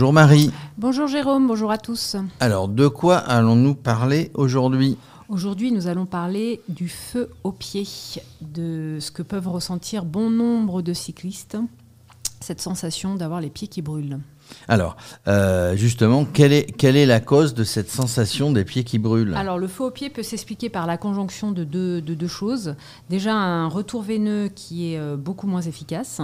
Bonjour Marie. Bonjour Jérôme, bonjour à tous. Alors, de quoi allons-nous parler aujourd'hui? Aujourd'hui, nous allons parler du feu au pied, de ce que peuvent ressentir bon nombre de cyclistes, cette sensation d'avoir les pieds qui brûlent. Alors, euh, justement, quelle est, quelle est la cause de cette sensation des pieds qui brûlent? Alors, le feu au pied peut s'expliquer par la conjonction de deux, de deux choses. Déjà, un retour veineux qui est euh, beaucoup moins efficace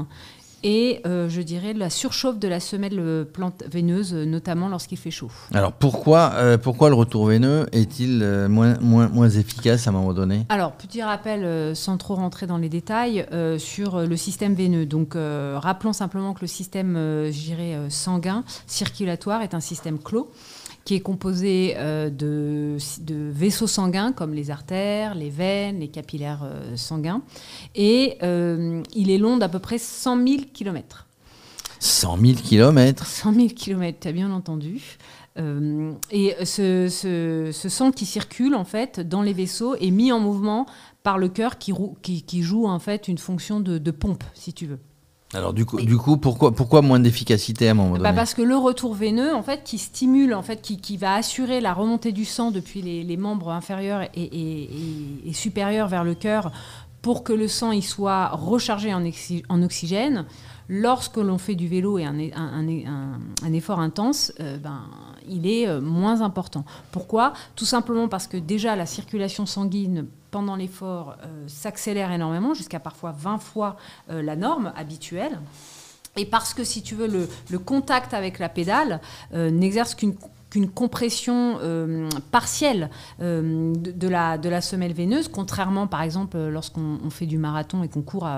et euh, je dirais la surchauffe de la semelle euh, plante veineuse, euh, notamment lorsqu'il fait chaud. Alors pourquoi, pourquoi le retour veineux est-il moins, moins, moins, efficace à un moment donné? Alors petit rappel, sans trop rentrer dans les détails, sur le système veineux. Donc rappelons simplement que le système, je dirais, sanguin, circulatoire est un système clos qui est composé euh, de, vaisseaux sanguins comme les artères, les veines, les capillaires euh, sanguins. Et euh, il est long d'à peu près 100 000 km. 100 000 km 100 000 km, tu as bien entendu. et ce, sang qui circule en fait dans les vaisseaux est mis en mouvement par le cœur qui, qui, joue en fait une fonction de pompe, si tu veux. Alors du coup, du coup pourquoi, pourquoi moins d'efficacité à un moment bah, donné Parce que le retour veineux, en fait, qui stimule, en fait, qui, qui va assurer la remontée du sang depuis les, les membres inférieurs et, et, et, supérieurs vers le cœur pour que le sang y soit rechargé en, en oxygène, lorsque l'on fait du vélo et un, un, un, effort intense, euh, ben, il est euh, moins important. Pourquoi? Tout simplement parce que déjà la circulation sanguine pendant l'effort euh, s'accélère énormément, jusqu'à parfois 20 fois la norme habituelle. Et parce que, si tu veux, le, contact avec la pédale n'exerce qu'une compression euh, partielle euh, de, la, semelle veineuse, contrairement par exemple lorsqu'on fait du marathon et qu'on court,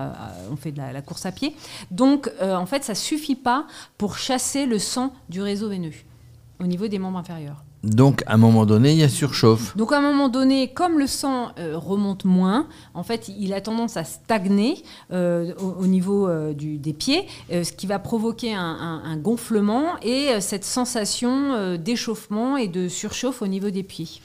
on fait de la, course à pied. Donc euh, en fait, ça suffit pas pour chasser le sang du réseau veineux au niveau des membres inférieurs. Donc, à un moment donné, il y a surchauffe. Donc, à un moment donné, comme le sang euh, remonte moins, en fait, il a tendance à stagner euh, au, niveau euh, des pieds, ce qui va provoquer un, gonflement et cette sensation d'échauffement et de surchauffe au niveau des pieds.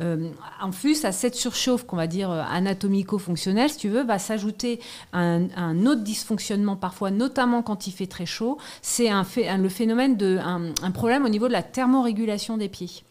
En plus, à cette surchauffe qu'on va dire anatomico-fonctionnelle, si tu veux, va s'ajouter un, autre dysfonctionnement parfois, notamment quand il fait très chaud. C'est un, le phénomène de un problème au niveau de la thermorégulation des pieds.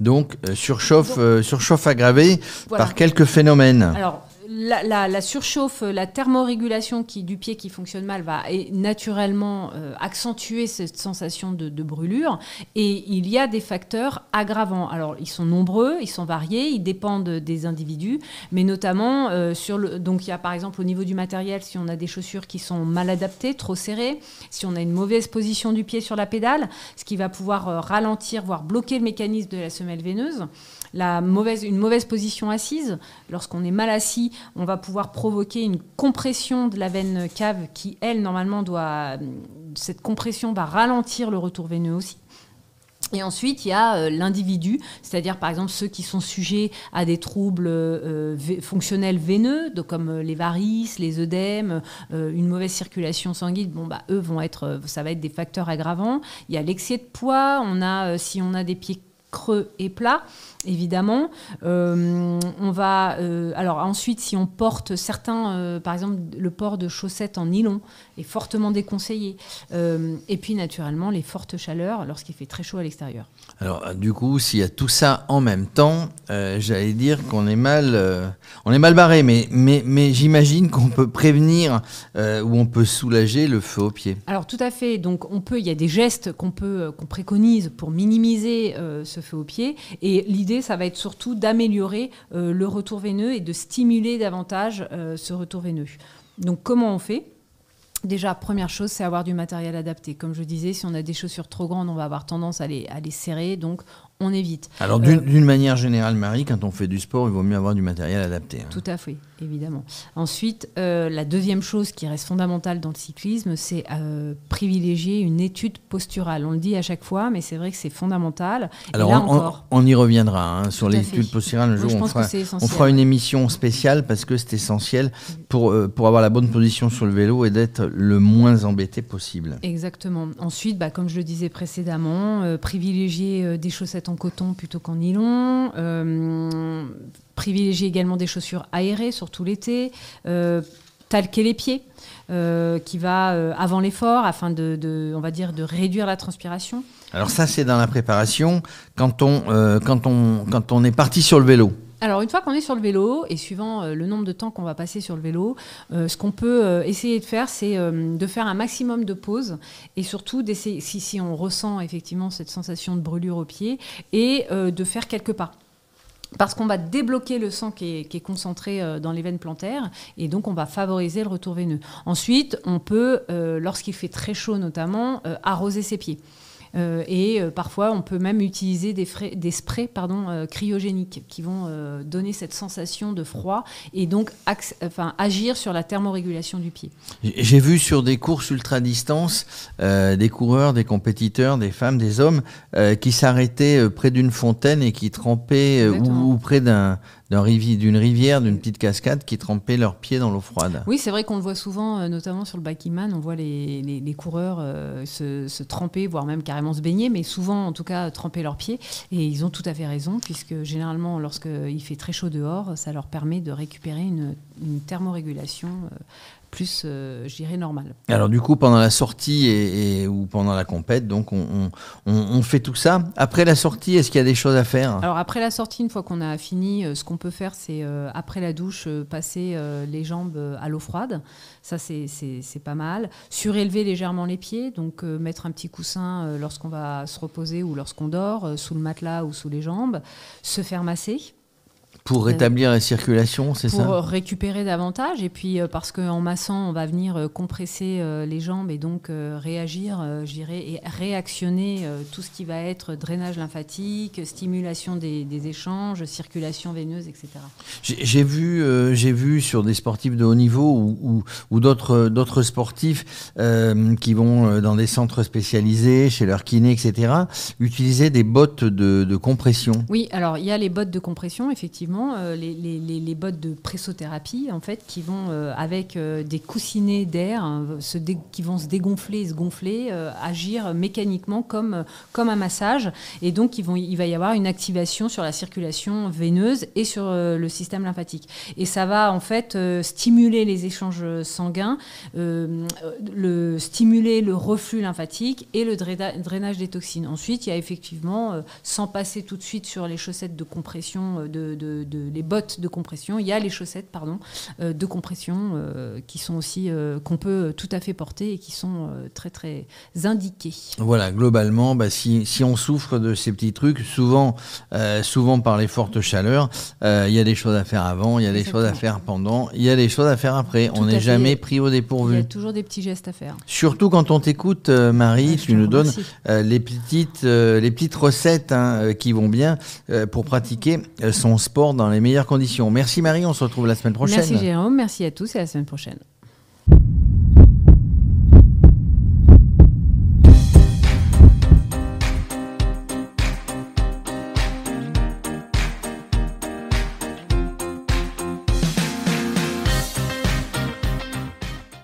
Donc, euh, surchauffe, euh, surchauffe aggravée par quelques phénomènes. Alors, la, surchauffe, la thermorégulation qui, du pied qui fonctionne mal va naturellement euh, accentuer cette sensation de, brûlure. Et il y a des facteurs aggravants. Alors, ils sont nombreux, ils sont variés, ils dépendent des individus, mais notamment euh, sur le. Donc, il y a par exemple au niveau du matériel, si on a des chaussures qui sont mal adaptées, trop serrées, si on a une mauvaise position du pied sur la pédale, ce qui va pouvoir euh, ralentir, voire bloquer le mécanisme de la semelle veineuse la mauvaise, une mauvaise position assise. Lorsqu'on est mal assis, on va pouvoir provoquer une compression de la veine cave qui, elle, normalement, doit. Cette compression va ralentir le retour veineux aussi. Et ensuite, il y a euh, l'individu, c'est-à-dire par exemple ceux qui sont sujets à des troubles euh, fonctionnels veineux, comme euh, les varices, les œdèmes, une mauvaise circulation sanguine. Bon, bah, eux vont être, ça va être des facteurs aggravants. Il y a l'excès de poids. On a, si on a des pieds creux et plats, évidemment. Euh, on va, euh, alors ensuite, si on porte certains, euh, par exemple, le port de chaussettes en nylon est fortement déconseillé. et puis, naturellement, les fortes chaleurs lorsqu'il fait très chaud à l'extérieur. Alors, du coup, s'il y a tout ça en même temps, j'allais dire qu'on est mal, on est mal barré. Mais, mais, mais j'imagine qu'on peut prévenir ou on peut soulager le feu au pied. Alors, tout à fait. Donc, on peut, il y a des gestes qu'on peut, qu'on préconise pour minimiser ce feu au pied. Et l'idée ça va être surtout d'améliorer euh, le retour veineux et de stimuler davantage euh, ce retour veineux. Donc comment on fait? Déjà, première chose, c'est avoir du matériel adapté. Comme je disais, si on a des chaussures trop grandes, on va avoir tendance à les, à les serrer. Donc, on évite. Alors, d'une euh, manière générale, Marie, quand on fait du sport, il vaut mieux avoir du matériel adapté. Hein. Tout à fait évidemment. Ensuite, euh, la deuxième chose qui reste fondamentale dans le cyclisme, c'est euh, privilégier une étude posturale. On le dit à chaque fois, mais c'est vrai que c'est fondamental. Alors, on, encore, on, y reviendra hein, sur l'étude posturale. Un jour, on, fera, on, fera, une émission spéciale parce que c'est essentiel pour, euh, pour avoir la bonne position sur le vélo et d'être le moins embêté possible. Exactement. Ensuite, bah, comme je le disais précédemment, privilégier des chaussettes en coton plutôt qu'en nylon privilégier également des chaussures aérées, surtout l'été, euh, talquer les pieds. qui va avant l'effort afin de, on va dire, de réduire la transpiration. Alors ça, c'est dans la préparation quand on, quand on, quand on est parti sur le vélo. Alors, une fois qu'on est sur le vélo, et suivant euh, le nombre de temps qu'on va passer sur le vélo, euh, ce qu'on peut euh, essayer de faire, c'est de faire un maximum de pauses, et surtout d'essayer, si, si, on ressent effectivement cette sensation de brûlure au pied, et de faire quelques pas. Parce qu'on va débloquer le sang qui est, qui est concentré dans les veines plantaires et donc on va favoriser le retour veineux. Ensuite, on peut, lorsqu'il fait très chaud notamment, arroser ses pieds. Euh, et euh, parfois, on peut même utiliser des, des sprays pardon, euh, cryogéniques qui vont donner cette sensation de froid et donc enfin, agir sur la thermorégulation du pied. J'ai vu sur des courses ultra-distance des coureurs, des compétiteurs, des femmes, des hommes qui s'arrêtaient près d'une fontaine et qui trempaient ou, près d'un d'une rivière, d'une petite cascade qui trempaient leurs pieds dans l'eau froide. Oui, c'est vrai qu'on le voit souvent, notamment sur le Bakiman, on voit les, les, coureurs se, se, tremper, voire même carrément se baigner, mais souvent, en tout cas, tremper leurs pieds. Et ils ont tout à fait raison, puisque généralement, lorsqu'il fait très chaud dehors, ça leur permet de récupérer une, thermorégulation euh, plus, euh, je dirais, normale. Alors du coup, pendant la sortie et, ou pendant la compète, donc on, on, fait tout ça. Après la sortie, est-ce qu'il y a des choses à faire? Alors après la sortie, une fois qu'on a fini, euh, ce qu'on peut faire, c'est après la douche, passer les jambes à l'eau froide. Ça, c'est pas mal. Surélever légèrement les pieds, donc euh, mettre un petit coussin euh, lorsqu'on va se reposer ou lorsqu'on dort, euh, sous le matelas ou sous les jambes. Se faire masser. Pour rétablir la circulation, c'est ça Pour récupérer davantage. Et puis, parce qu'en massant, on va venir compresser les jambes et donc réagir, je dirais, et réactionner tout ce qui va être drainage lymphatique, stimulation des, échanges, circulation veineuse, etc. J'ai vu, j'ai vu sur des sportifs de haut niveau ou, ou, d'autres sportifs qui vont dans des centres spécialisés, chez leur kiné, etc., utiliser des bottes de, de compression. Oui, alors il y a les bottes de compression, effectivement euh, les, bottes de pressothérapie, en fait, qui vont, euh, avec euh, des coussinets d'air, hein, qui vont se dégonfler et se gonfler, agir mécaniquement comme, comme un massage. Et donc, il va y avoir une activation sur la circulation veineuse et sur le système lymphatique. Et ça va, en fait, stimuler les échanges sanguins, le, stimuler le reflux lymphatique et le drainage des toxines. Ensuite, il y a effectivement, sans passer tout de suite sur les chaussettes de compression de les bottes de compression, il y a les chaussettes pardon, euh, de compression euh, qui sont aussi euh, qu'on peut tout à fait porter et qui sont très très indiquées. Voilà, globalement, bah, si, si, on souffre de ces petits trucs, souvent, souvent par les fortes chaleurs, il y a des choses à faire avant, il y a des choses à faire pendant, il y a des choses à faire après. on n'est jamais pris au dépourvu. Il y a toujours des petits gestes à faire. Surtout quand on t'écoute, Marie, tu nous donnes les petites les petites recettes hein, qui vont bien pour pratiquer son sport dans les meilleures conditions. Merci Marie, on se retrouve la semaine prochaine. Merci Jérôme, merci à tous et à la semaine prochaine.